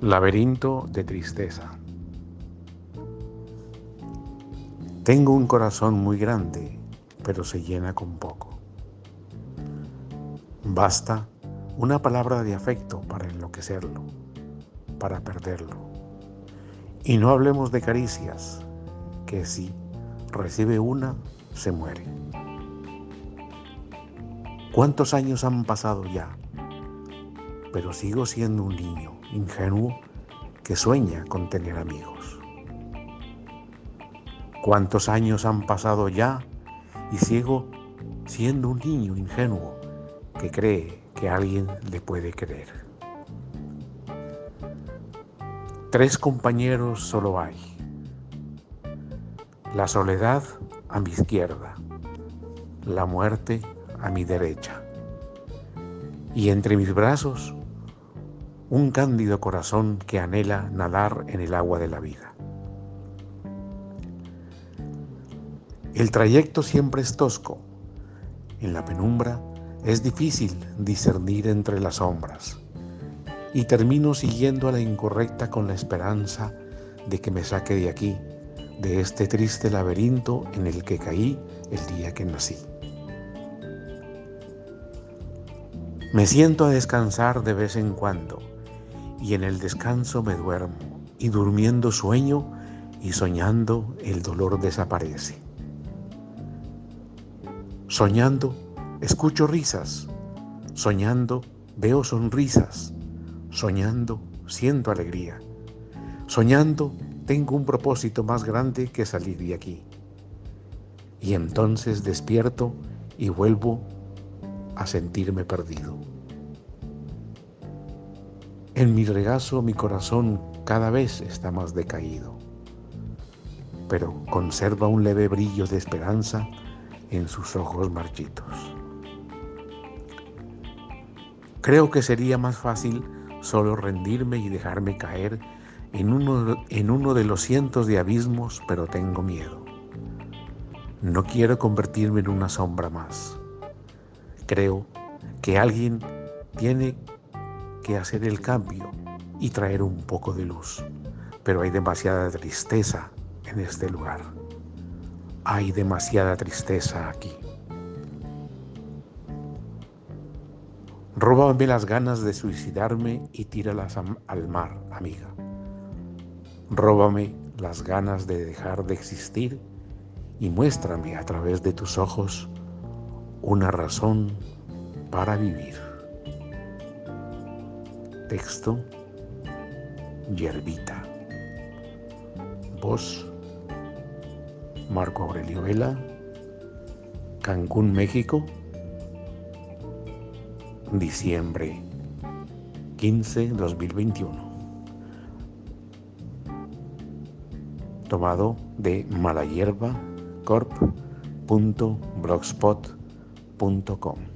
Laberinto de tristeza. Tengo un corazón muy grande, pero se llena con poco. Basta una palabra de afecto para enloquecerlo, para perderlo. Y no hablemos de caricias, que si recibe una, se muere. ¿Cuántos años han pasado ya? Pero sigo siendo un niño ingenuo que sueña con tener amigos. ¿Cuántos años han pasado ya y sigo siendo un niño ingenuo que cree que alguien le puede querer? Tres compañeros solo hay. La soledad a mi izquierda, la muerte a mi derecha. Y entre mis brazos un cándido corazón que anhela nadar en el agua de la vida. El trayecto siempre es tosco. En la penumbra es difícil discernir entre las sombras. Y termino siguiendo a la incorrecta con la esperanza de que me saque de aquí, de este triste laberinto en el que caí el día que nací. Me siento a descansar de vez en cuando y en el descanso me duermo, y durmiendo sueño, y soñando el dolor desaparece. Soñando, escucho risas, soñando, veo sonrisas, soñando, siento alegría, soñando, tengo un propósito más grande que salir de aquí. Y entonces despierto y vuelvo a sentirme perdido. En mi regazo mi corazón cada vez está más decaído, pero conserva un leve brillo de esperanza en sus ojos marchitos. Creo que sería más fácil solo rendirme y dejarme caer en uno, en uno de los cientos de abismos, pero tengo miedo. No quiero convertirme en una sombra más. Creo que alguien tiene que hacer el cambio y traer un poco de luz. Pero hay demasiada tristeza en este lugar. Hay demasiada tristeza aquí. Róbame las ganas de suicidarme y tíralas al mar, amiga. Róbame las ganas de dejar de existir y muéstrame a través de tus ojos una razón para vivir. Texto, Yerbita. Voz, Marco Aurelio Vela, Cancún, México, diciembre 15, 2021. Tomado de malayerbacorp.blogspot.com www.radiomaria.com.